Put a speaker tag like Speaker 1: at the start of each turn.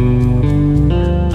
Speaker 1: you